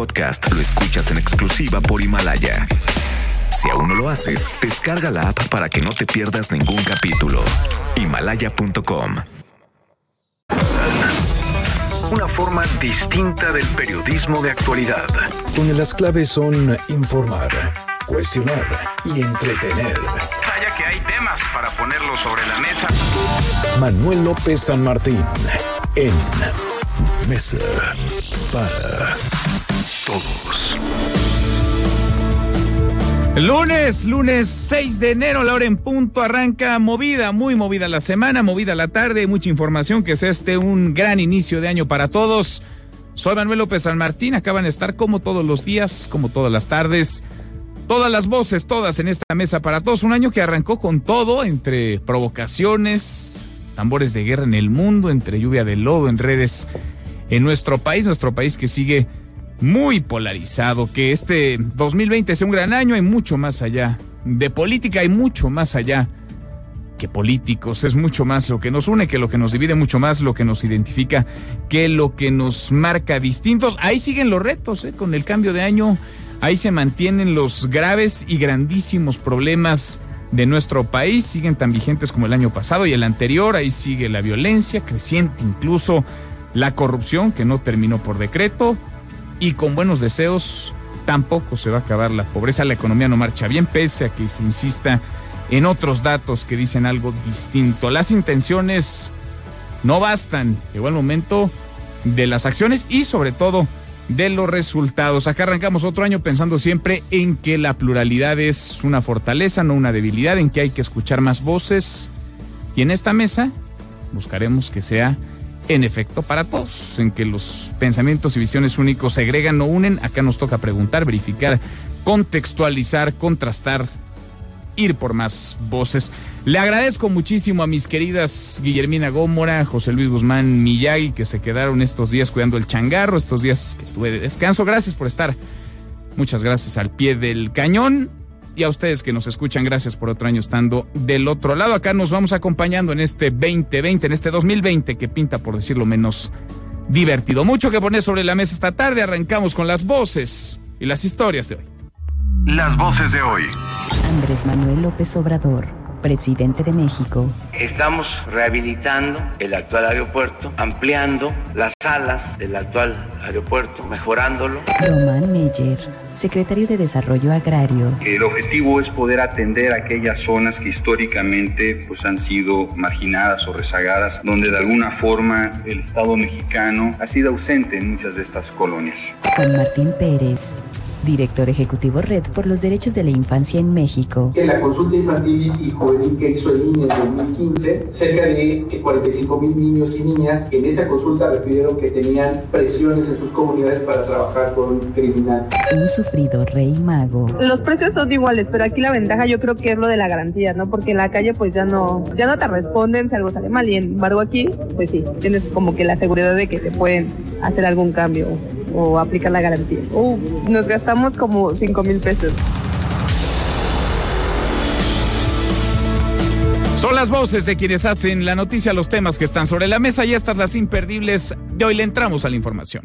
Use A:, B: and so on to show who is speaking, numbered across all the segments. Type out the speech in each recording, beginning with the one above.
A: podcast lo escuchas en exclusiva por Himalaya. Si aún no lo haces, descarga la app para que no te pierdas ningún capítulo. Himalaya.com. Una forma distinta del periodismo de actualidad.
B: Donde las claves son informar, cuestionar y entretener.
C: Vaya que hay temas para ponerlo sobre la mesa.
B: Manuel López San Martín en Mesa para Todos.
D: Lunes, lunes 6 de enero, la hora en punto, arranca movida, muy movida la semana, movida la tarde, mucha información, que es este un gran inicio de año para todos. Soy Manuel López San Martín, acaban de estar como todos los días, como todas las tardes, todas las voces, todas en esta mesa para todos. Un año que arrancó con todo, entre provocaciones, tambores de guerra en el mundo, entre lluvia de lodo en redes en nuestro país, nuestro país que sigue muy polarizado, que este 2020 sea un gran año, hay mucho más allá de política, hay mucho más allá que políticos, es mucho más lo que nos une, que lo que nos divide, mucho más lo que nos identifica, que lo que nos marca distintos. Ahí siguen los retos, ¿eh? con el cambio de año, ahí se mantienen los graves y grandísimos problemas de nuestro país, siguen tan vigentes como el año pasado y el anterior, ahí sigue la violencia creciente, incluso la corrupción que no terminó por decreto, y con buenos deseos tampoco se va a acabar la pobreza, la economía no marcha bien, pese a que se insista en otros datos que dicen algo distinto. Las intenciones no bastan, llegó el momento de las acciones y sobre todo de los resultados. Acá arrancamos otro año pensando siempre en que la pluralidad es una fortaleza, no una debilidad, en que hay que escuchar más voces y en esta mesa buscaremos que sea en efecto para todos, en que los pensamientos y visiones únicos se agregan o unen. Acá nos toca preguntar, verificar, contextualizar, contrastar, ir por más voces. Le agradezco muchísimo a mis queridas Guillermina Gómora, José Luis Guzmán Miyagi, que se quedaron estos días cuidando el changarro, estos días que estuve de descanso. Gracias por estar. Muchas gracias al pie del cañón y a ustedes que nos escuchan, gracias por otro año estando del otro lado. Acá nos vamos acompañando en este 2020, en este 2020 que pinta, por decirlo menos, divertido. Mucho que poner sobre la mesa esta tarde. Arrancamos con las voces y las historias de hoy.
A: Las voces de hoy.
E: Andrés Manuel López Obrador presidente de México.
F: Estamos rehabilitando el actual aeropuerto, ampliando las salas del actual aeropuerto, mejorándolo.
E: Román Meyer, secretario de Desarrollo Agrario.
G: El objetivo es poder atender aquellas zonas que históricamente pues, han sido marginadas o rezagadas, donde de alguna forma el Estado mexicano ha sido ausente en muchas de estas colonias.
E: Juan Martín Pérez, director ejecutivo Red por los Derechos de la Infancia en México.
H: En la consulta infantil y juvenil que hizo el INE en 2015, cerca de 45 mil niños y niñas en esa consulta refirieron que tenían presiones en sus comunidades para trabajar con criminales.
E: Un sufrido rey mago.
I: Los precios son iguales, pero aquí la ventaja yo creo que es lo de la garantía, ¿no? Porque en la calle pues ya no, ya no te responden si algo sale mal y en embargo aquí pues sí, tienes como que la seguridad de que te pueden hacer algún cambio o aplicar la garantía. Uh, nos gastamos como 5 mil pesos.
D: Son las voces de quienes hacen la noticia, los temas que están sobre la mesa y estas las imperdibles de hoy le entramos a la información.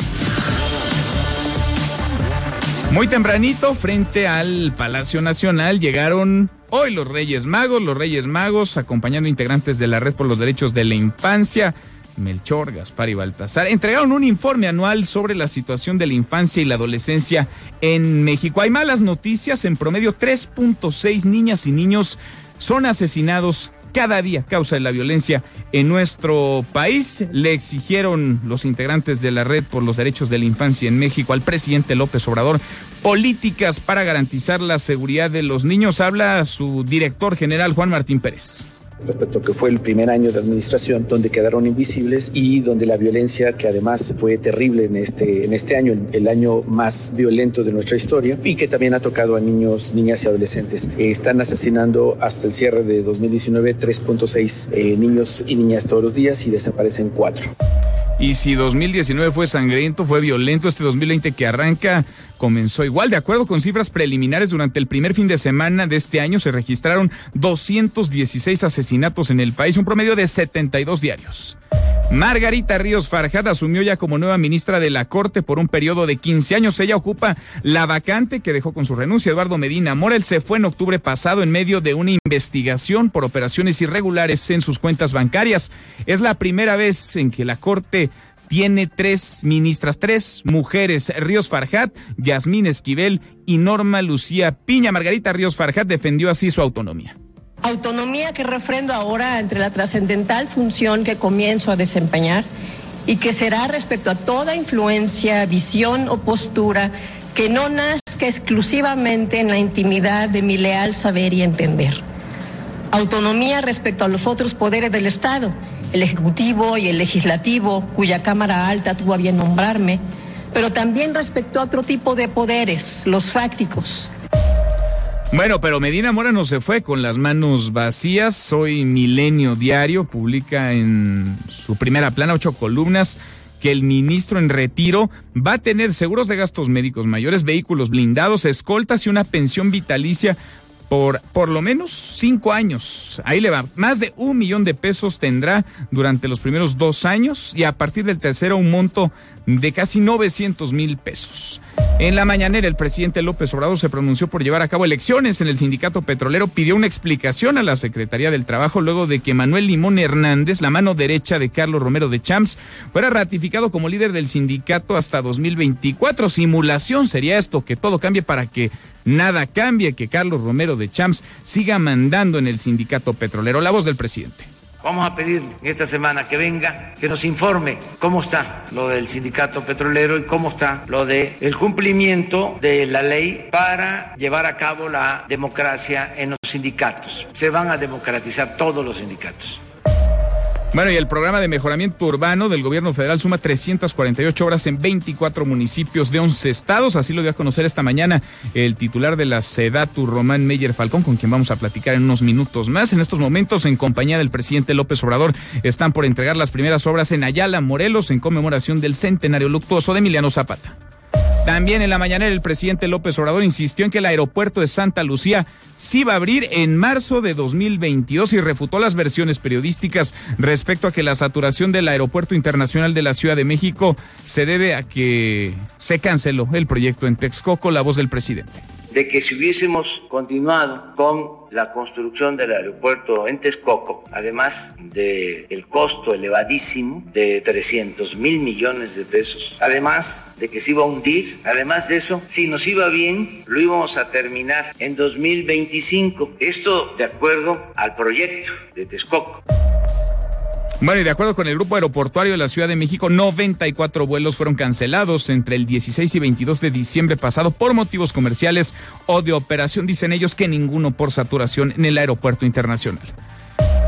D: Muy tempranito, frente al Palacio Nacional, llegaron hoy los Reyes Magos, los Reyes Magos, acompañando integrantes de la Red por los Derechos de la Infancia. Melchor, Gaspar y Baltasar entregaron un informe anual sobre la situación de la infancia y la adolescencia en México. Hay malas noticias, en promedio 3.6 niñas y niños son asesinados cada día a causa de la violencia en nuestro país. Le exigieron los integrantes de la Red por los Derechos de la Infancia en México al presidente López Obrador políticas para garantizar la seguridad de los niños. Habla su director general Juan Martín Pérez
J: respecto a que fue el primer año de administración donde quedaron invisibles y donde la violencia, que además fue terrible en este, en este año, el año más violento de nuestra historia, y que también ha tocado a niños, niñas y adolescentes. Eh, están asesinando hasta el cierre de 2019 3.6 eh, niños y niñas todos los días y desaparecen cuatro.
D: Y si 2019 fue sangriento, fue violento, este 2020 que arranca comenzó igual. De acuerdo con cifras preliminares, durante el primer fin de semana de este año se registraron 216 asesinatos en el país, un promedio de 72 diarios. Margarita Ríos Farjad asumió ya como nueva ministra de la Corte por un periodo de 15 años. Ella ocupa la vacante que dejó con su renuncia Eduardo Medina Morel. Se fue en octubre pasado en medio de una investigación por operaciones irregulares en sus cuentas bancarias. Es la primera vez en que la Corte tiene tres ministras, tres mujeres, Ríos Farjat, Yasmín Esquivel y Norma Lucía Piña. Margarita Ríos Farjat defendió así su autonomía.
K: Autonomía que refrendo ahora entre la trascendental función que comienzo a desempeñar y que será respecto a toda influencia, visión o postura que no nazca exclusivamente en la intimidad de mi leal saber y entender. Autonomía respecto a los otros poderes del Estado, el Ejecutivo y el Legislativo, cuya Cámara Alta tuvo a bien nombrarme, pero también respecto a otro tipo de poderes, los fácticos,
D: bueno, pero Medina Mora no se fue con las manos vacías. Soy Milenio Diario, publica en su primera plana ocho columnas que el ministro en retiro va a tener seguros de gastos médicos mayores, vehículos blindados, escoltas y una pensión vitalicia por por lo menos cinco años. Ahí le va. Más de un millón de pesos tendrá durante los primeros dos años y a partir del tercero un monto de casi 900 mil pesos. En la mañanera, el presidente López Obrador se pronunció por llevar a cabo elecciones en el sindicato petrolero, pidió una explicación a la Secretaría del Trabajo luego de que Manuel Limón Hernández, la mano derecha de Carlos Romero de Champs, fuera ratificado como líder del sindicato hasta 2024. Simulación sería esto, que todo cambie para que nada cambie, que Carlos Romero de Champs siga mandando en el sindicato petrolero. La voz del presidente.
F: Vamos a pedir esta semana que venga, que nos informe cómo está lo del sindicato petrolero y cómo está lo del el cumplimiento de la ley para llevar a cabo la democracia en los sindicatos. Se van a democratizar todos los sindicatos.
D: Bueno, y el programa de mejoramiento urbano del gobierno federal suma 348 horas en 24 municipios de 11 estados. Así lo dio a conocer esta mañana el titular de la SEDATU, Román Meyer Falcón, con quien vamos a platicar en unos minutos más. En estos momentos, en compañía del presidente López Obrador, están por entregar las primeras obras en Ayala, Morelos, en conmemoración del centenario luctuoso de Emiliano Zapata. También en la mañana el presidente López Obrador insistió en que el aeropuerto de Santa Lucía sí va a abrir en marzo de 2022 y refutó las versiones periodísticas respecto a que la saturación del aeropuerto internacional de la Ciudad de México se debe a que se canceló el proyecto en Texcoco, la voz del presidente
F: de que si hubiésemos continuado con la construcción del aeropuerto en Texcoco, además del el costo elevadísimo de 300 mil millones de pesos, además de que se iba a hundir, además de eso, si nos iba bien, lo íbamos a terminar en 2025. Esto de acuerdo al proyecto de Texcoco.
D: Bueno, y de acuerdo con el Grupo Aeroportuario de la Ciudad de México, 94 vuelos fueron cancelados entre el 16 y 22 de diciembre pasado por motivos comerciales o de operación, dicen ellos que ninguno por saturación en el aeropuerto internacional.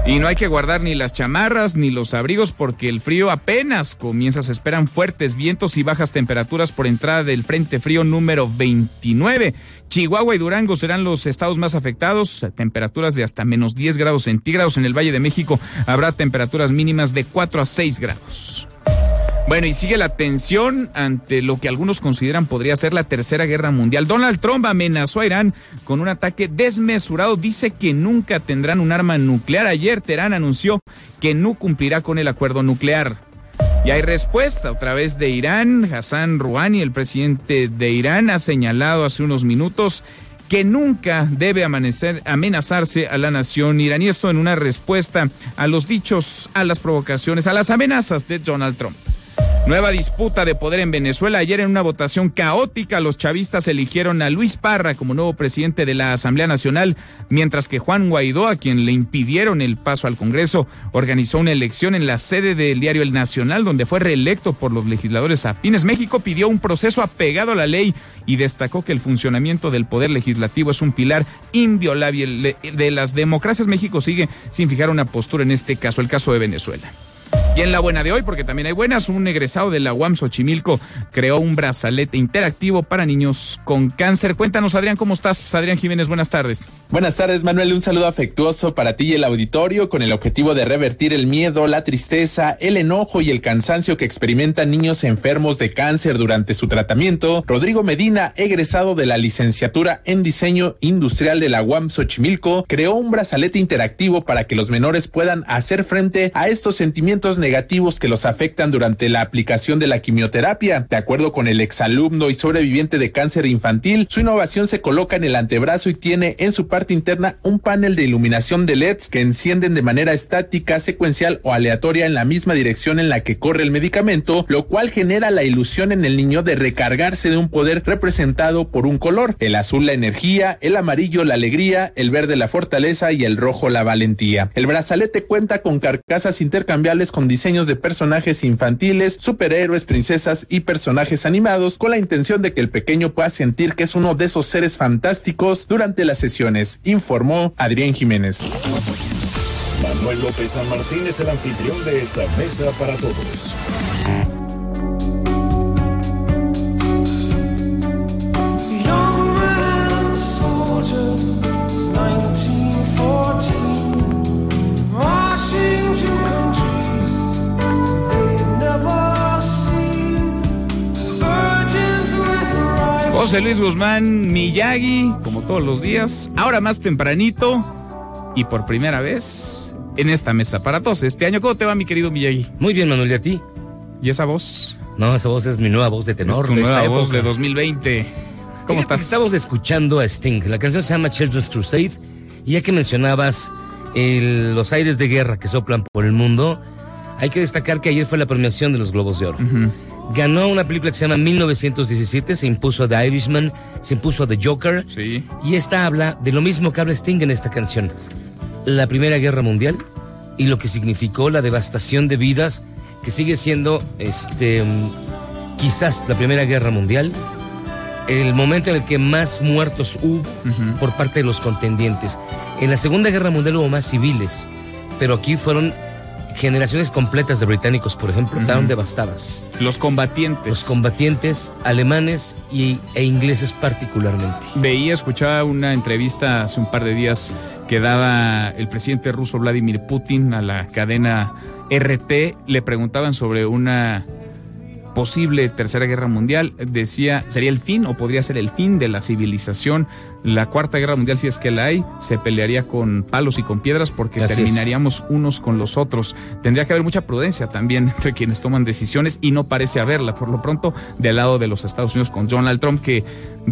D: Y no hay que guardar ni las chamarras ni los abrigos porque el frío apenas comienza. Se esperan fuertes vientos y bajas temperaturas por entrada del Frente Frío número 29. Chihuahua y Durango serán los estados más afectados. Temperaturas de hasta menos 10 grados centígrados. En el Valle de México habrá temperaturas mínimas de 4 a 6 grados. Bueno, y sigue la tensión ante lo que algunos consideran podría ser la tercera guerra mundial. Donald Trump amenazó a Irán con un ataque desmesurado. Dice que nunca tendrán un arma nuclear. Ayer Teherán anunció que no cumplirá con el acuerdo nuclear. Y hay respuesta otra vez de Irán. Hassan Rouhani, el presidente de Irán, ha señalado hace unos minutos que nunca debe amanecer, amenazarse a la nación iraní. Esto en una respuesta a los dichos, a las provocaciones, a las amenazas de Donald Trump. Nueva disputa de poder en Venezuela. Ayer en una votación caótica los chavistas eligieron a Luis Parra como nuevo presidente de la Asamblea Nacional, mientras que Juan Guaidó, a quien le impidieron el paso al Congreso, organizó una elección en la sede del diario El Nacional, donde fue reelecto por los legisladores afines. México pidió un proceso apegado a la ley y destacó que el funcionamiento del poder legislativo es un pilar inviolable de las democracias. México sigue sin fijar una postura en este caso, el caso de Venezuela. Y en la buena de hoy, porque también hay buenas, un egresado de la UAM Xochimilco creó un brazalete interactivo para niños con cáncer. Cuéntanos, Adrián, ¿cómo estás? Adrián Jiménez, buenas tardes.
L: Buenas tardes, Manuel. Un saludo afectuoso para ti y el auditorio con el objetivo de revertir el miedo, la tristeza, el enojo y el cansancio que experimentan niños enfermos de cáncer durante su tratamiento. Rodrigo Medina, egresado de la licenciatura en diseño industrial de la UAM Xochimilco, creó un brazalete interactivo para que los menores puedan hacer frente a estos sentimientos negativos negativos que los afectan durante la aplicación de la quimioterapia. De acuerdo con el exalumno y sobreviviente de cáncer infantil, su innovación se coloca en el antebrazo y tiene en su parte interna un panel de iluminación de LEDs que encienden de manera estática, secuencial o aleatoria en la misma dirección en la que corre el medicamento, lo cual genera la ilusión en el niño de recargarse de un poder representado por un color, el azul la energía, el amarillo la alegría, el verde la fortaleza y el rojo la valentía. El brazalete cuenta con carcasas intercambiables con diseños de personajes infantiles, superhéroes, princesas y personajes animados con la intención de que el pequeño pueda sentir que es uno de esos seres fantásticos durante las sesiones, informó Adrián Jiménez.
B: Manuel López San Martín es el anfitrión de esta mesa para todos.
D: José Luis Guzmán Miyagi, como todos los días, ahora más tempranito y por primera vez en esta mesa para todos. Este año, ¿cómo te va, mi querido Miyagi?
M: Muy bien, Manuel, ¿y a ti?
D: ¿Y esa voz?
M: No, esa voz es mi nueva voz de tenor.
D: Es tu
M: de
D: nueva
M: esta
D: voz
M: época.
D: de 2020. ¿Cómo estás?
M: Estamos escuchando a Sting. La canción se llama Children's Crusade. Y ya que mencionabas el- los aires de guerra que soplan por el mundo, hay que destacar que ayer fue la premiación de los Globos de Oro. Ganó una película que se llama 1917, se impuso a The Irishman, se impuso a The Joker. Y esta habla de lo mismo que habla Sting en esta canción. La Primera Guerra Mundial y lo que significó la devastación de vidas que sigue siendo este quizás la Primera Guerra Mundial el momento en el que más muertos hubo por parte de los contendientes. En la Segunda Guerra Mundial hubo más civiles, pero aquí fueron generaciones completas de británicos, por ejemplo, quedaron devastadas.
D: Los combatientes.
M: Los combatientes alemanes y, e ingleses particularmente.
D: Veía, escuchaba una entrevista hace un par de días que daba el presidente ruso Vladimir Putin a la cadena RT. Le preguntaban sobre una posible tercera guerra mundial. Decía, ¿sería el fin o podría ser el fin de la civilización? La cuarta guerra mundial, si es que la hay, se pelearía con palos y con piedras porque
M: Así es.
D: terminaríamos unos con los otros. Tendría que haber mucha prudencia también entre quienes toman decisiones y no parece haberla. Por lo pronto, del lado de los Estados Unidos con Donald Trump, que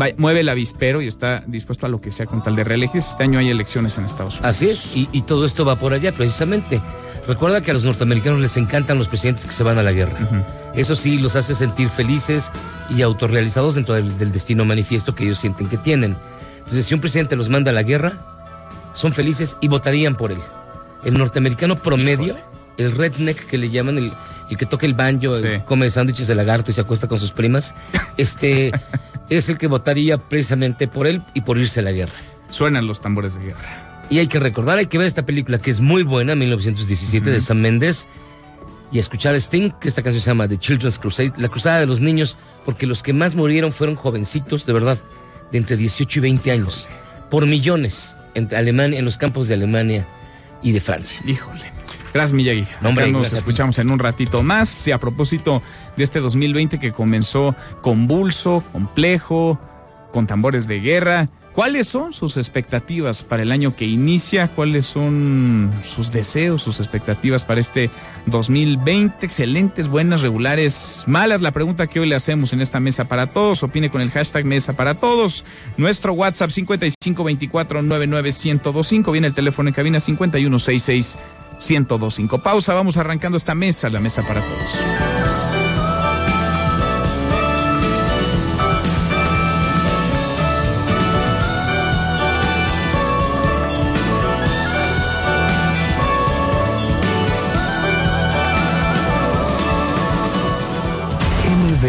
D: va- mueve el avispero y está dispuesto a lo que sea con tal de reelegirse. Este año hay elecciones en Estados Unidos.
M: Así es, y, y todo esto va por allá precisamente. Recuerda que a los norteamericanos les encantan los presidentes que se van a la guerra. Eso sí, los hace sentir felices y autorrealizados dentro del, del destino manifiesto que ellos sienten que tienen. Entonces, si un presidente los manda a la guerra, son felices y votarían por él. El norteamericano promedio, el redneck que le llaman, el, el que toca el banjo, el- come sándwiches de lagarto y se acuesta con sus primas, este es el que votaría precisamente por él y por irse a la guerra.
D: Suenan los tambores de guerra.
M: Y hay que recordar, hay que ver esta película que es muy buena, 1917, de Sam Mendes, y escuchar a Sting, que esta canción se llama The Children's Crusade, la cruzada de los niños, porque los que más murieron fueron jovencitos, de verdad, de entre 18 y 20 años, por millones, en Alemania, en los campos de Alemania y de Francia.
D: Híjole. Gracias, Miyagi.
M: Hombre,
D: nos
M: gracias
D: escuchamos en un ratito más. Y a propósito de este 2020 que comenzó convulso, complejo, con tambores de guerra. ¿Cuáles son sus expectativas para el año que inicia? ¿Cuáles son sus deseos, sus expectativas para este 2020? Excelentes, buenas, regulares, malas. La pregunta que hoy le hacemos en esta mesa para todos. Opine con el hashtag mesa para todos. Nuestro WhatsApp 5524-99125. Viene el teléfono en cabina 5166 1025. Pausa, vamos arrancando esta mesa, la mesa para todos.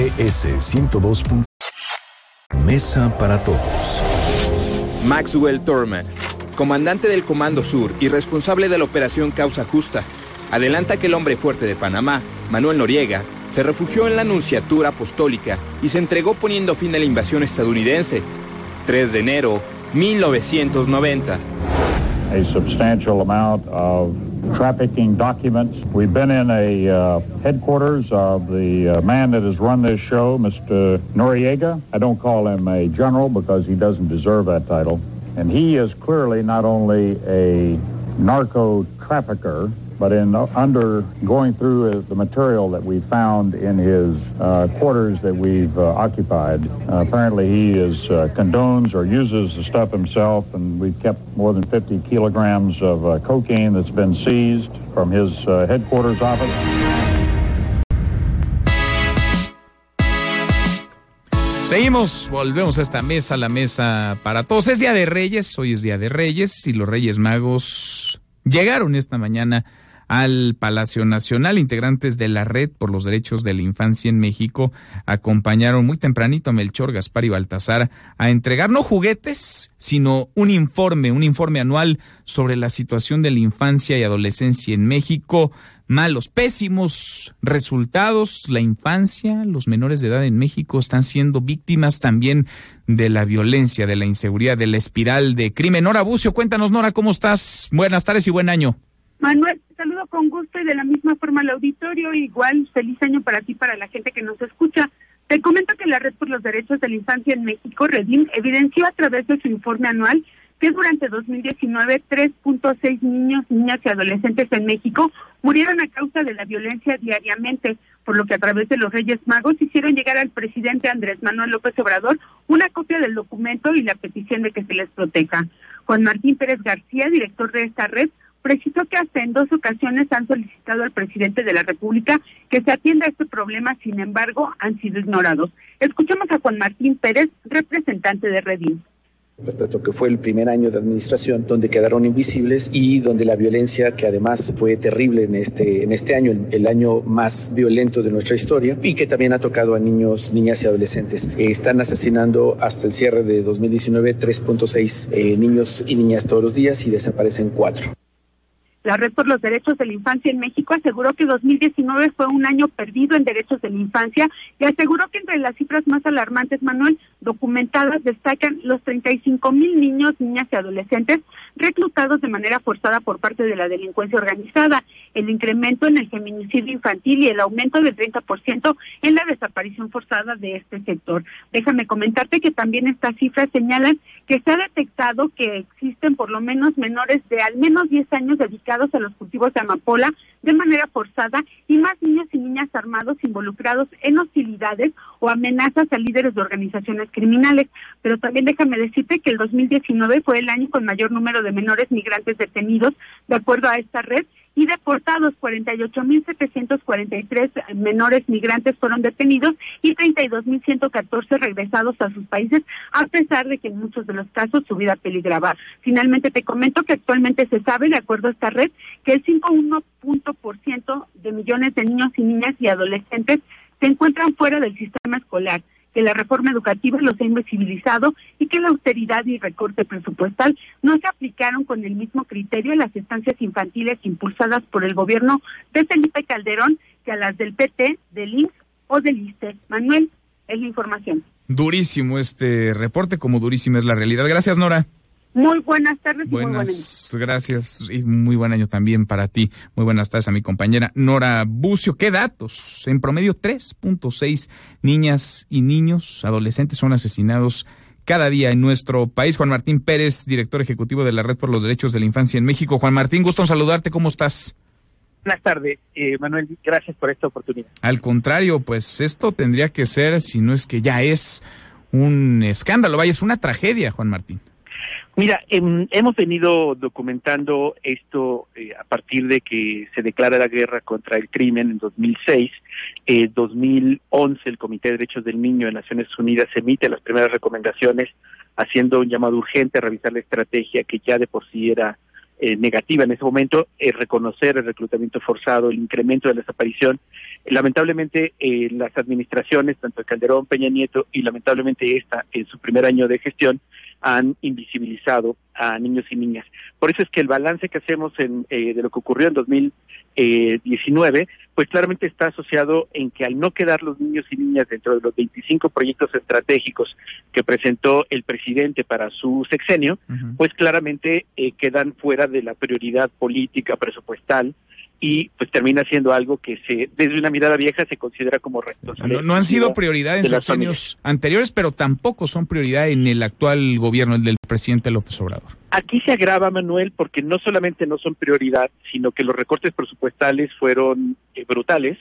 B: MBS 102. Mesa para todos.
N: Maxwell Thurman, comandante del Comando Sur y responsable de la operación Causa Justa, adelanta que el hombre fuerte de Panamá, Manuel Noriega, se refugió en la Nunciatura Apostólica y se entregó poniendo fin a la invasión estadounidense. 3 de enero 1990.
O: a substantial amount of trafficking documents. We've been in a uh, headquarters of the uh, man that has run this show, Mr. Noriega. I don't call him a general because he doesn't deserve that title. And he is clearly not only a narco trafficker, but in under going through uh, the material that we found in his uh, quarters that we've uh, occupied, uh, apparently he is uh, condones or uses the stuff himself, and we've kept more than 50 kilograms of uh, cocaine that's been seized from his headquarters office.
D: Seguimos, volvemos a esta mesa, la mesa para todos. Es Día de Reyes, hoy es Día de Reyes y los Reyes Magos llegaron esta mañana al Palacio Nacional. Integrantes de la Red por los Derechos de la Infancia en México acompañaron muy tempranito a Melchor, Gaspar y Baltasar a entregar no juguetes, sino un informe, un informe anual sobre la situación de la infancia y adolescencia en México malos, pésimos resultados. La infancia, los menores de edad en México están siendo víctimas también de la violencia, de la inseguridad, de la espiral de crimen. Nora Bucio, cuéntanos, Nora, ¿cómo estás? Buenas tardes y buen año.
P: Manuel, saludo con gusto y de la misma forma al auditorio. Igual, feliz año para ti, para la gente que nos escucha. Te comento que la Red por los Derechos de la Infancia en México, Redim, evidenció a través de su informe anual que durante 2019 3.6 niños, niñas y adolescentes en México murieron a causa de la violencia diariamente, por lo que a través de los Reyes Magos hicieron llegar al presidente Andrés Manuel López Obrador una copia del documento y la petición de que se les proteja. Juan Martín Pérez García, director de esta red, precisó que hasta en dos ocasiones han solicitado al presidente de la República que se atienda a este problema, sin embargo, han sido ignorados. Escuchemos a Juan Martín Pérez, representante de Redim
J: respecto a que fue el primer año de administración donde quedaron invisibles y donde la violencia, que además fue terrible en este, en este año, el año más violento de nuestra historia, y que también ha tocado a niños, niñas y adolescentes. Eh, están asesinando hasta el cierre de 2019 3.6 eh, niños y niñas todos los días y desaparecen cuatro.
P: La Red por los Derechos de la Infancia en México aseguró que 2019 fue un año perdido en derechos de la infancia y aseguró que entre las cifras más alarmantes, Manuel, documentadas destacan los 35 mil niños, niñas y adolescentes reclutados de manera forzada por parte de la delincuencia organizada, el incremento en el feminicidio infantil y el aumento del 30% en la desaparición forzada de este sector. Déjame comentarte que también estas cifras señalan que se ha detectado que existen por lo menos menores de al menos 10 años a los cultivos de amapola de manera forzada y más niños y niñas armados involucrados en hostilidades o amenazas a líderes de organizaciones criminales. Pero también déjame decirte que el 2019 fue el año con mayor número de menores migrantes detenidos, de acuerdo a esta red, y deportados 48.743 menores migrantes fueron detenidos y 32.114 regresados a sus países, a pesar de que en muchos de los casos su vida peligraba. Finalmente te comento que actualmente se sabe, de acuerdo a esta red, que el 5.1% de millones de niños y niñas y adolescentes se encuentran fuera del sistema escolar que la reforma educativa los ha invisibilizado y que la austeridad y recorte presupuestal no se aplicaron con el mismo criterio a las estancias infantiles impulsadas por el gobierno de Felipe Calderón que a las del PT, del INSS o del ISTE. Manuel, es la información.
D: Durísimo este reporte, como durísima es la realidad. Gracias, Nora.
P: Muy buenas tardes.
D: Buenas, y muy buen año. gracias y muy buen año también para ti. Muy buenas tardes a mi compañera Nora Bucio. ¿Qué datos? En promedio 3.6 niñas y niños, adolescentes son asesinados cada día en nuestro país. Juan Martín Pérez, director ejecutivo de la Red por los Derechos de la Infancia en México. Juan Martín, gusto en saludarte. ¿Cómo estás?
Q: Buenas tardes, eh, Manuel. Gracias por esta oportunidad.
D: Al contrario, pues esto tendría que ser, si no es que ya es un escándalo, vaya, es una tragedia, Juan Martín.
Q: Mira, em, hemos venido documentando esto eh, a partir de que se declara la guerra contra el crimen en 2006. En eh, 2011 el Comité de Derechos del Niño de Naciones Unidas emite las primeras recomendaciones haciendo un llamado urgente a revisar la estrategia que ya de por sí era eh, negativa en ese momento, reconocer el reclutamiento forzado, el incremento de la desaparición. lamentablemente las administraciones, tanto Calderón, Peña Nieto y lamentablemente esta en su primer año de gestión, han invisibilizado a niños y niñas. Por eso es que el balance que hacemos en, eh, de lo que ocurrió en 2019, pues claramente está asociado en que al no quedar los niños y niñas dentro de los 25 proyectos estratégicos que presentó el presidente para su sexenio, pues claramente eh, quedan fuera de la prioridad política presupuestal y pues termina siendo algo que se desde una mirada vieja se considera como responsable.
D: No, no han sido prioridad en los años anteriores, pero tampoco son prioridad en el actual gobierno, el del presidente López Obrador.
Q: Aquí se agrava, Manuel, porque no solamente no son prioridad, sino que los recortes presupuestales fueron eh, brutales.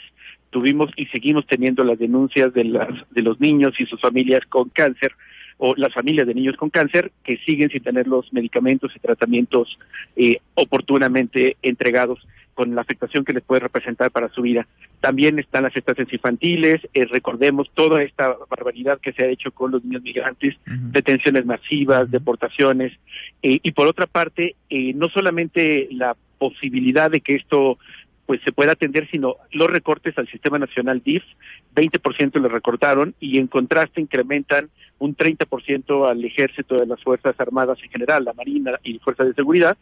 Q: Tuvimos y seguimos teniendo las denuncias de, las, de los niños y sus familias con cáncer, o las familias de niños con cáncer que siguen sin tener los medicamentos y tratamientos eh, oportunamente entregados con la afectación que les puede representar para su vida. También están las estancias infantiles, eh, recordemos toda esta barbaridad que se ha hecho con los niños migrantes, detenciones masivas, deportaciones, eh, y por otra parte, eh, no solamente la posibilidad de que esto pues se pueda atender, sino los recortes al Sistema Nacional DIF, 20% le recortaron y en contraste incrementan un 30% al ejército de las Fuerzas Armadas en general, la Marina y Fuerzas de Seguridad,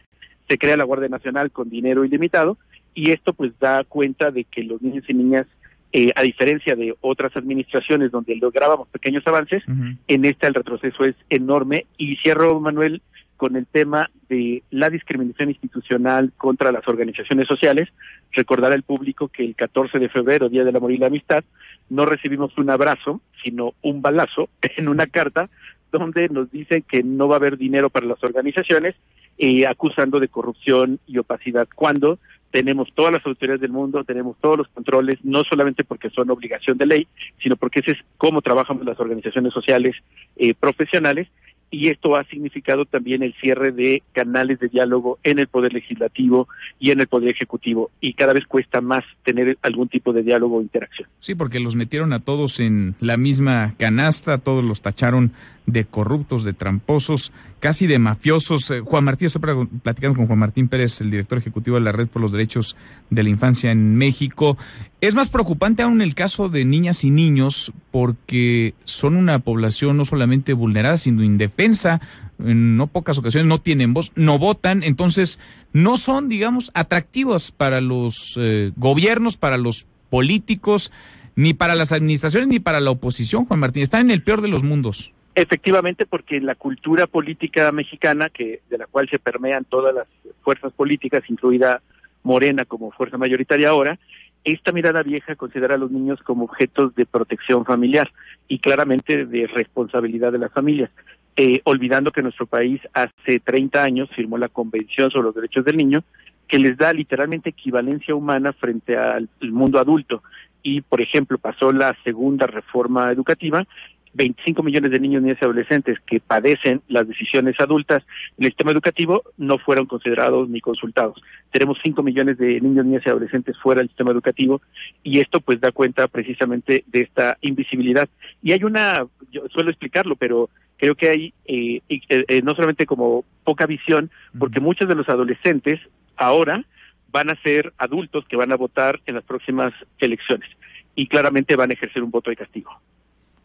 Q: se crea la Guardia Nacional con dinero ilimitado y esto pues da cuenta de que los niños y niñas, eh, a diferencia de otras administraciones donde lográbamos pequeños avances, en esta el retroceso es enorme. Y cierro, Manuel, con el tema de la discriminación institucional contra las organizaciones sociales. Recordar al público que el 14 de febrero, Día del Amor y la Amistad, no recibimos un abrazo, sino un balazo en una carta donde nos dice que no va a haber dinero para las organizaciones, eh, acusando de corrupción y opacidad, cuando tenemos todas las autoridades del mundo, tenemos todos los controles, no solamente porque son obligación de ley, sino porque ese es cómo trabajamos las organizaciones sociales eh, profesionales y esto ha significado también el cierre de canales de diálogo en el Poder Legislativo y en el Poder Ejecutivo. Y cada vez cuesta más tener algún tipo de diálogo o interacción.
D: Sí, porque los metieron a todos en la misma canasta, todos los tacharon de corruptos, de tramposos, casi de mafiosos. Eh, Juan Martín, estoy platicando con Juan Martín Pérez, el director ejecutivo de la Red por los Derechos de la Infancia en México. Es más preocupante aún el caso de niñas y niños porque son una población no solamente vulnerada, sino indefensa. En no pocas ocasiones no tienen voz, no votan, entonces no son, digamos, atractivos para los eh, gobiernos, para los políticos, ni para las administraciones, ni para la oposición, Juan Martín. Están en el peor de los mundos.
Q: Efectivamente, porque la cultura política mexicana, que de la cual se permean todas las fuerzas políticas, incluida Morena como fuerza mayoritaria ahora, esta mirada vieja considera a los niños como objetos de protección familiar y claramente de responsabilidad de las familias, eh, olvidando que nuestro país hace 30 años firmó la Convención sobre los Derechos del Niño, que les da literalmente equivalencia humana frente al mundo adulto. Y, por ejemplo, pasó la segunda reforma educativa 25 millones de niños, niñas y adolescentes que padecen las decisiones adultas en el sistema educativo no fueron considerados ni consultados. Tenemos 5 millones de niños, niñas y adolescentes fuera del sistema educativo y esto pues da cuenta precisamente de esta invisibilidad. Y hay una, yo suelo explicarlo, pero creo que hay eh, eh, eh, no solamente como poca visión, porque muchos de los adolescentes ahora van a ser adultos que van a votar en las próximas elecciones y claramente van a ejercer un voto de castigo.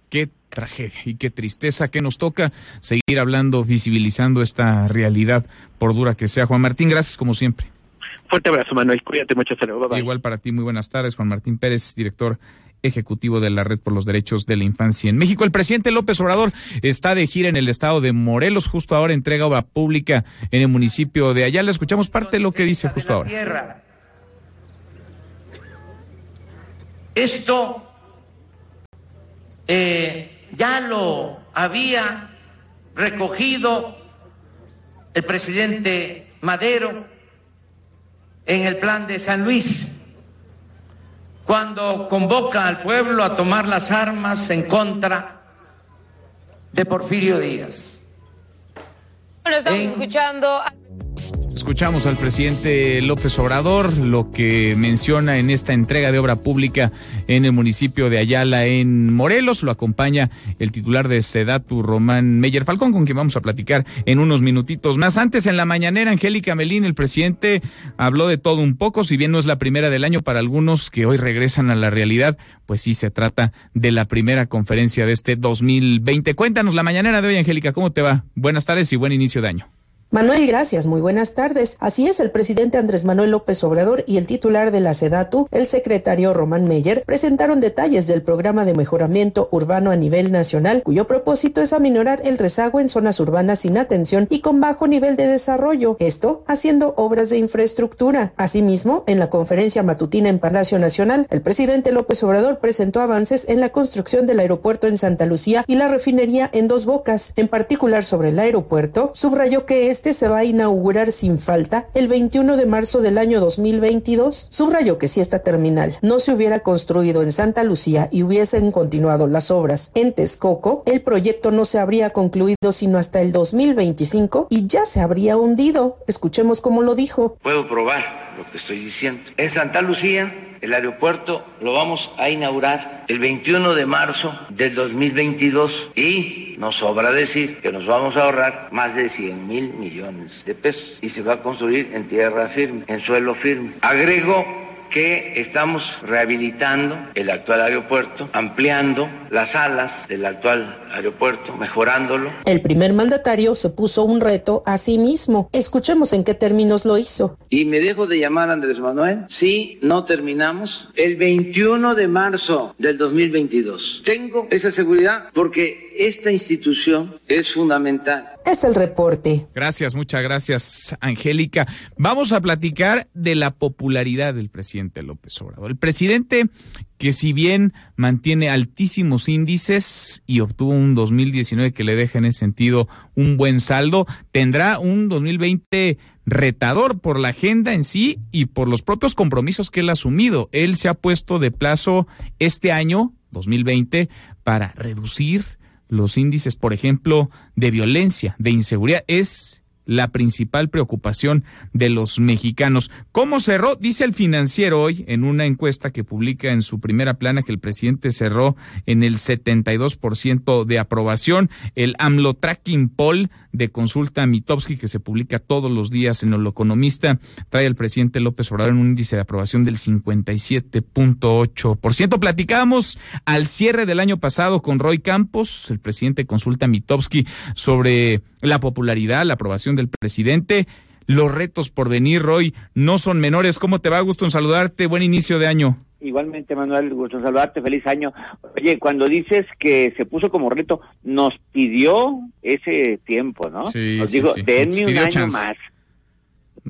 D: Qué tragedia y qué tristeza que nos toca seguir hablando, visibilizando esta realidad, por dura que sea. Juan Martín, gracias como siempre.
Q: Fuerte abrazo, Manuel. Cuídate mucho.
D: Igual para ti, muy buenas tardes. Juan Martín Pérez, director ejecutivo de la Red por los Derechos de la Infancia en México. El presidente López Obrador está de gira en el estado de Morelos, justo ahora entrega obra pública en el municipio de Ayala. Escuchamos parte de lo que dice justo ahora.
R: Esto eh, ya lo había recogido el presidente Madero en el plan de San Luis, cuando convoca al pueblo a tomar las armas en contra de Porfirio Díaz.
S: Bueno, estamos escuchando
D: escuchamos al presidente López Obrador, lo que menciona en esta entrega de obra pública en el municipio de Ayala, en Morelos. Lo acompaña el titular de Sedatu, Román Meyer Falcón, con quien vamos a platicar en unos minutitos más. Antes, en la mañanera, Angélica Melín, el presidente, habló de todo un poco, si bien no es la primera del año para algunos que hoy regresan a la realidad, pues sí se trata de la primera conferencia de este 2020. Cuéntanos la mañanera de hoy, Angélica, ¿cómo te va? Buenas tardes y buen inicio de año.
T: Manuel, gracias. Muy buenas tardes. Así es, el presidente Andrés Manuel López Obrador y el titular de la SEDATU, el secretario Román Meyer, presentaron detalles del programa de mejoramiento urbano a nivel nacional, cuyo propósito es aminorar el rezago en zonas urbanas sin atención y con bajo nivel de desarrollo. Esto haciendo obras de infraestructura. Asimismo, en la conferencia matutina en Palacio Nacional, el presidente López Obrador presentó avances en la construcción del aeropuerto en Santa Lucía y la refinería en Dos Bocas. En particular sobre el aeropuerto, subrayó que es este se va a inaugurar sin falta el 21 de marzo del año 2022. Subrayó que si esta terminal no se hubiera construido en Santa Lucía y hubiesen continuado las obras en Texcoco, el proyecto no se habría concluido sino hasta el 2025 y ya se habría hundido. Escuchemos cómo lo dijo.
F: Puedo probar lo que estoy diciendo. En Santa Lucía el aeropuerto lo vamos a inaugurar el 21 de marzo del 2022 y nos sobra decir que nos vamos a ahorrar más de 100 mil millones de pesos y se va a construir en tierra firme, en suelo firme. Agrego que estamos rehabilitando el actual aeropuerto, ampliando las alas del actual aeropuerto, mejorándolo.
T: El primer mandatario se puso un reto a sí mismo. Escuchemos en qué términos lo hizo.
F: Y me dejo de llamar Andrés Manuel si no terminamos el 21 de marzo del 2022. Tengo esa seguridad porque esta institución es fundamental.
T: Es el reporte.
D: Gracias, muchas gracias, Angélica. Vamos a platicar de la popularidad del presidente López Obrador. El presidente que si bien mantiene altísimos índices y obtuvo un 2019 que le deja en ese sentido un buen saldo, tendrá un 2020 retador por la agenda en sí y por los propios compromisos que él ha asumido. Él se ha puesto de plazo este año, 2020, para reducir los índices, por ejemplo, de violencia, de inseguridad. Es la principal preocupación de los mexicanos. ¿Cómo cerró? Dice el financiero hoy en una encuesta que publica en su primera plana que el presidente cerró en el 72% de aprobación. El AMLO Tracking Poll de consulta Mitowski que se publica todos los días en el Economista trae al presidente López Obrador en un índice de aprobación del 57.8%. Platicábamos al cierre del año pasado con Roy Campos, el presidente consulta Mitowski sobre la popularidad, la aprobación del presidente. Los retos por venir, Roy, no son menores. ¿Cómo te va? Gusto en saludarte. Buen inicio de año.
U: Igualmente, Manuel, gusto en saludarte, feliz año. Oye, cuando dices que se puso como reto, nos pidió ese tiempo, ¿no?
D: Sí,
U: nos
D: sí,
U: dijo,
D: sí.
U: denme
D: Nos
U: un año
D: chance.
U: más.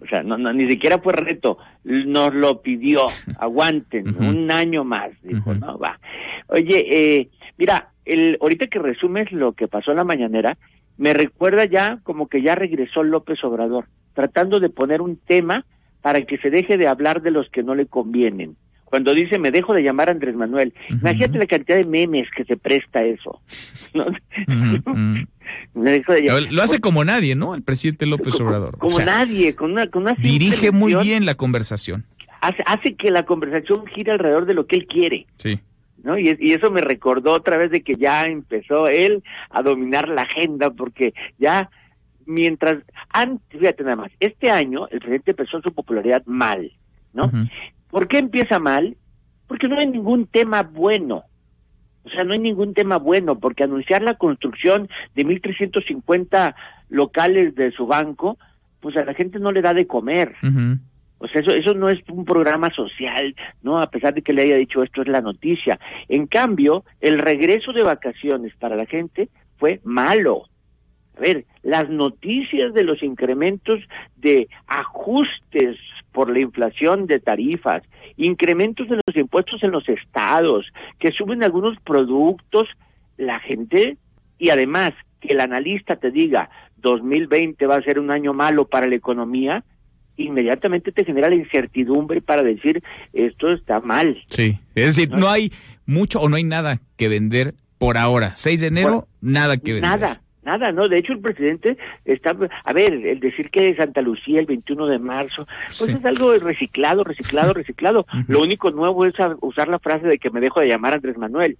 U: O sea, no, no, ni siquiera fue reto, nos lo pidió, aguanten, un año más, dijo, ¿no? Va. Oye, eh, mira, el, ahorita que resumes lo que pasó en la mañanera, me recuerda ya como que ya regresó López Obrador, tratando de poner un tema para que se deje de hablar de los que no le convienen. Cuando dice, me dejo de llamar Andrés Manuel, imagínate la cantidad de memes que se presta a eso. ¿no? Me dejo de llamar-
D: Lo hace como nadie, ¿no? El presidente López Obrador. O
U: como
D: sea,
U: nadie, con una, con una
D: dirige muy bien la conversación.
U: Hace, hace que la conversación gire alrededor de lo que él quiere.
D: Sí.
U: ¿No? Y, y eso me recordó otra vez de que ya empezó él a dominar la agenda, porque ya mientras, antes, fíjate nada más, este año el presidente empezó su popularidad mal, ¿no? ¿Por qué empieza mal? Porque no hay ningún tema bueno. O sea, no hay ningún tema bueno, porque anunciar la construcción de 1.350 locales de su banco, pues a la gente no le da de comer. O sea, eso, eso no es un programa social, ¿no? A pesar de que le haya dicho esto es la noticia. En cambio, el regreso de vacaciones para la gente fue malo. A ver, las noticias de los incrementos de ajustes por la inflación de tarifas, incrementos de los impuestos en los estados, que suben algunos productos, la gente, y además que el analista te diga 2020 va a ser un año malo para la economía, inmediatamente te genera la incertidumbre para decir esto está mal.
D: Sí. Es decir, no hay mucho o no hay nada que vender por ahora. 6 de enero, nada que vender.
U: Nada, nada, ¿no? De hecho, el presidente está, a ver, el decir que Santa Lucía el 21 de marzo, pues es algo reciclado, reciclado, reciclado. Lo único nuevo es usar la frase de que me dejo de llamar Andrés Manuel.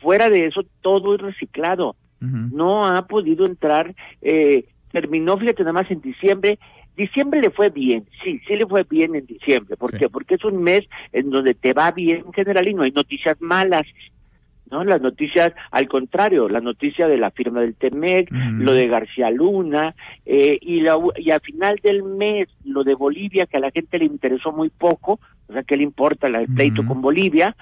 U: Fuera de eso, todo es reciclado. No ha podido entrar, eh, terminó, fíjate, nada más en diciembre. Diciembre le fue bien, sí, sí le fue bien en diciembre. ¿Por qué? Porque es un mes en donde te va bien en general y no hay noticias malas. ¿no? Las noticias, al contrario, la noticia de la firma del TEMEC, lo de García Luna, eh, y, la, y al final del mes lo de Bolivia, que a la gente le interesó muy poco, o sea, ¿qué le importa el pleito con Bolivia?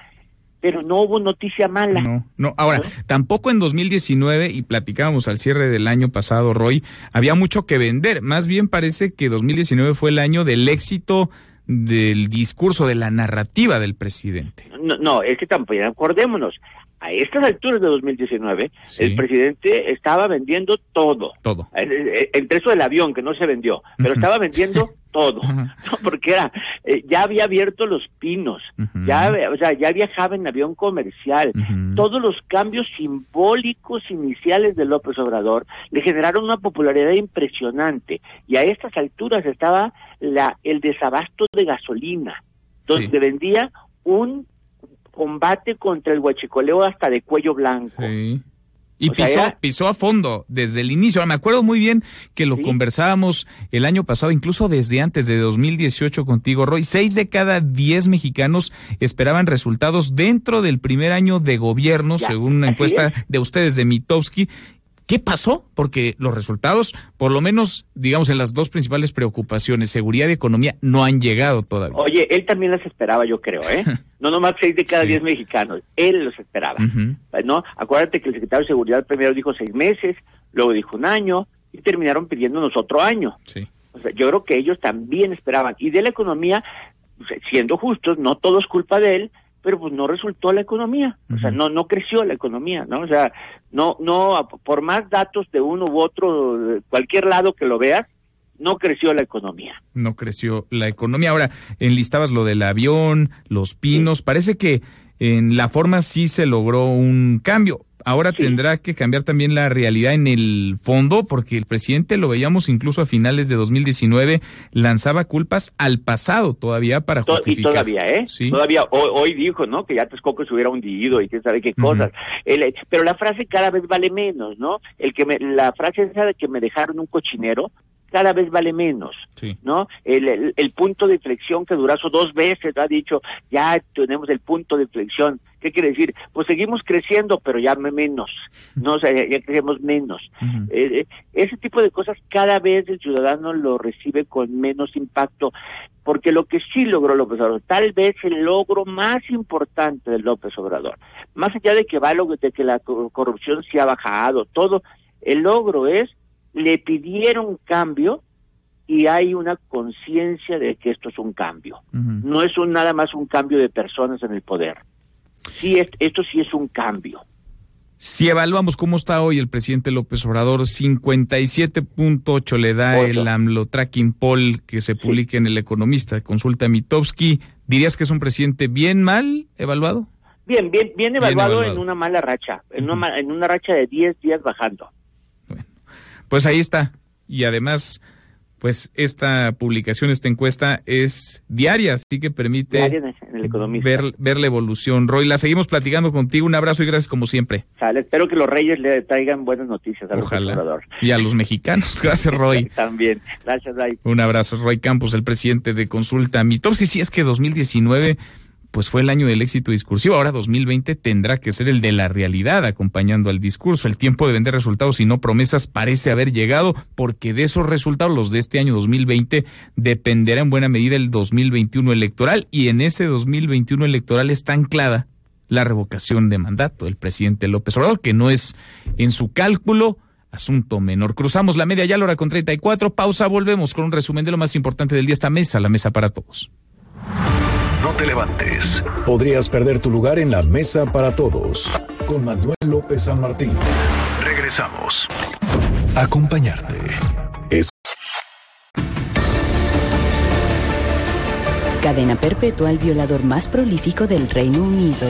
U: Pero no hubo noticia mala.
D: No, no. Ahora, tampoco en 2019, y platicábamos al cierre del año pasado, Roy, había mucho que vender. Más bien parece que 2019 fue el año del éxito del discurso, de la narrativa del presidente.
U: No, no es que tampoco, acordémonos, a estas alturas de 2019, el presidente estaba vendiendo todo.
D: Todo.
U: Entre eso del avión, que no se vendió, pero estaba vendiendo todo. Porque era, eh, ya había abierto los pinos, ya, o sea, ya viajaba en avión comercial. Todos los cambios simbólicos iniciales de López Obrador le generaron una popularidad impresionante. Y a estas alturas estaba la, el desabasto de gasolina, donde vendía un combate contra el huachicoleo hasta de cuello blanco.
D: Y pisó, pisó a fondo desde el inicio. Me acuerdo muy bien que lo conversábamos el año pasado, incluso desde antes de 2018 contigo, Roy. Seis de cada diez mexicanos esperaban resultados dentro del primer año de gobierno, según una encuesta de ustedes de Mitowski. ¿Qué pasó? Porque los resultados, por lo menos, digamos, en las dos principales preocupaciones, seguridad y economía, no han llegado todavía.
U: Oye, él también las esperaba, yo creo, ¿eh? No nomás seis de cada diez mexicanos, él los esperaba, ¿no? Acuérdate que el secretario de Seguridad primero dijo seis meses, luego dijo un año, y terminaron pidiéndonos otro año.
D: Sí.
U: O sea, yo creo que ellos también esperaban. Y de la economía, pues, siendo justos, no todo es culpa de él, pero pues no resultó la economía, o sea, no no creció la economía, ¿no? O sea, no no por más datos de uno u otro, de cualquier lado que lo veas, no creció la economía.
D: No creció la economía. Ahora, enlistabas lo del avión, los pinos, parece que en la forma sí se logró un cambio. Ahora tendrá que cambiar también la realidad en el fondo, porque el presidente lo veíamos incluso a finales de 2019, lanzaba culpas al pasado todavía para justificar.
U: Y todavía, ¿eh?
D: Sí.
U: Todavía, hoy, dijo, ¿no? Que ya Texcoco se hubiera hundido y quién sabe qué cosas. pero la frase cada vez vale menos, ¿no? El que me, la frase esa de que me dejaron un cochinero, cada vez vale menos, ¿no? El, el, punto de inflexión que Durazo dos veces ha dicho, ya tenemos el punto de inflexión. ¿Qué quiere decir? Pues seguimos creciendo, pero ya menos, ¿no? O sea, ya, crecemos menos. Eh, eh, ese tipo de cosas cada vez el ciudadano lo recibe con menos impacto, porque lo que sí logró López Obrador, tal vez el logro más importante de López Obrador, más allá de que va de que la corrupción se ha bajado, todo, el logro es le pidieron cambio y hay una conciencia de que esto es un cambio. No es un, nada más un cambio de personas en el poder. Sí, esto sí es un cambio.
D: Si evaluamos cómo está hoy el presidente López Obrador, 57.8 le da el AMLO Tracking Poll que se publica en El Economista, consulta Mitowski. ¿Dirías que es un presidente bien mal evaluado?
U: Bien, bien, bien evaluado, en una mala racha, en, una, en una racha de 10 días bajando.
D: Pues ahí está. Y además, pues esta publicación, esta encuesta es diaria, así que permite ver, ver la evolución. Roy, la seguimos platicando contigo. Un abrazo y gracias como siempre.
U: Sale, espero que los reyes le traigan buenas noticias al
D: Ojalá. Y a los mexicanos. Gracias, Roy.
U: También. Gracias, Roy.
D: Un abrazo, Roy Campos, el presidente de Consulta Mitopsis. Sí, es que 2019 pues fue el año del éxito discursivo. Ahora 2020 tendrá que ser el de la realidad acompañando al discurso. El tiempo de vender resultados y no promesas parece haber llegado porque de esos resultados, los de este año 2020, dependerá en buena medida el 2021 electoral y en ese 2021 electoral está anclada la revocación de mandato del presidente López Obrador, que no es en su cálculo asunto menor. Cruzamos la media ya la hora con 34. Pausa, volvemos con un resumen de lo más importante del día. Esta mesa, la mesa para todos.
A: No te levantes.
B: Podrías perder tu lugar en la mesa para todos. Con Manuel López San Martín.
A: Regresamos.
B: Acompañarte. Es.
E: Cadena perpetua al violador más prolífico del Reino Unido.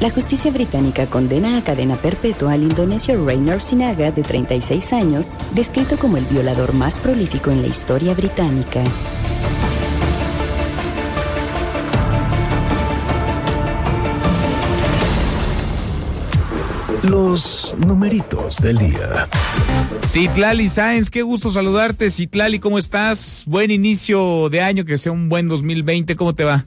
E: La justicia británica condena a cadena perpetua al indonesio Rainer Sinaga, de 36 años, descrito como el violador más prolífico en la historia británica.
B: Los numeritos del día.
D: Citlali Sáenz, qué gusto saludarte. Citlali, ¿cómo estás? Buen inicio de año, que sea un buen 2020. ¿Cómo te va?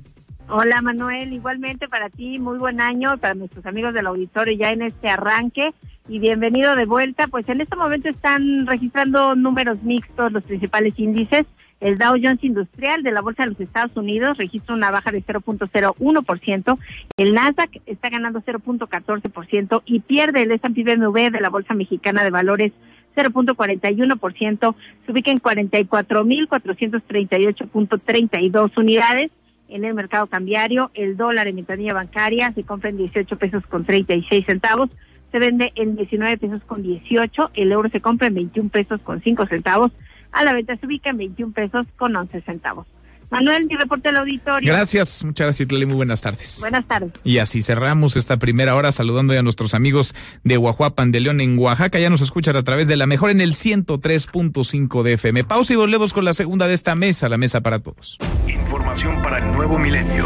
V: Hola Manuel, igualmente para ti, muy buen año, para nuestros amigos del auditorio ya en este arranque y bienvenido de vuelta. Pues en este momento están registrando números mixtos los principales índices. El Dow Jones Industrial de la Bolsa de los Estados Unidos registra una baja de 0.01%, el Nasdaq está ganando 0.14% y pierde el S&P BMW de la Bolsa Mexicana de Valores 0.41%, se ubica en 44.438.32 unidades. En el mercado cambiario, el dólar en ventanilla bancaria se compra en 18 pesos con 36 centavos, se vende en 19 pesos con 18, el euro se compra en 21 pesos con 5 centavos, a la venta se ubica en 21 pesos con 11 centavos. Manuel, mi reporte del auditorio.
D: Gracias, muchas gracias, Tlali. Muy buenas tardes.
V: Buenas tardes.
D: Y así cerramos esta primera hora saludando a nuestros amigos de Guajuapan de León en Oaxaca. Ya nos escuchan a través de la mejor en el 103.5 de FM. Pausa y volvemos con la segunda de esta mesa, la mesa para todos.
A: Información para el nuevo milenio.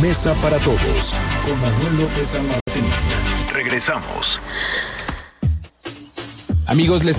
B: Mesa para todos. Con Manuel López San Martín.
A: Regresamos.
L: Amigos, les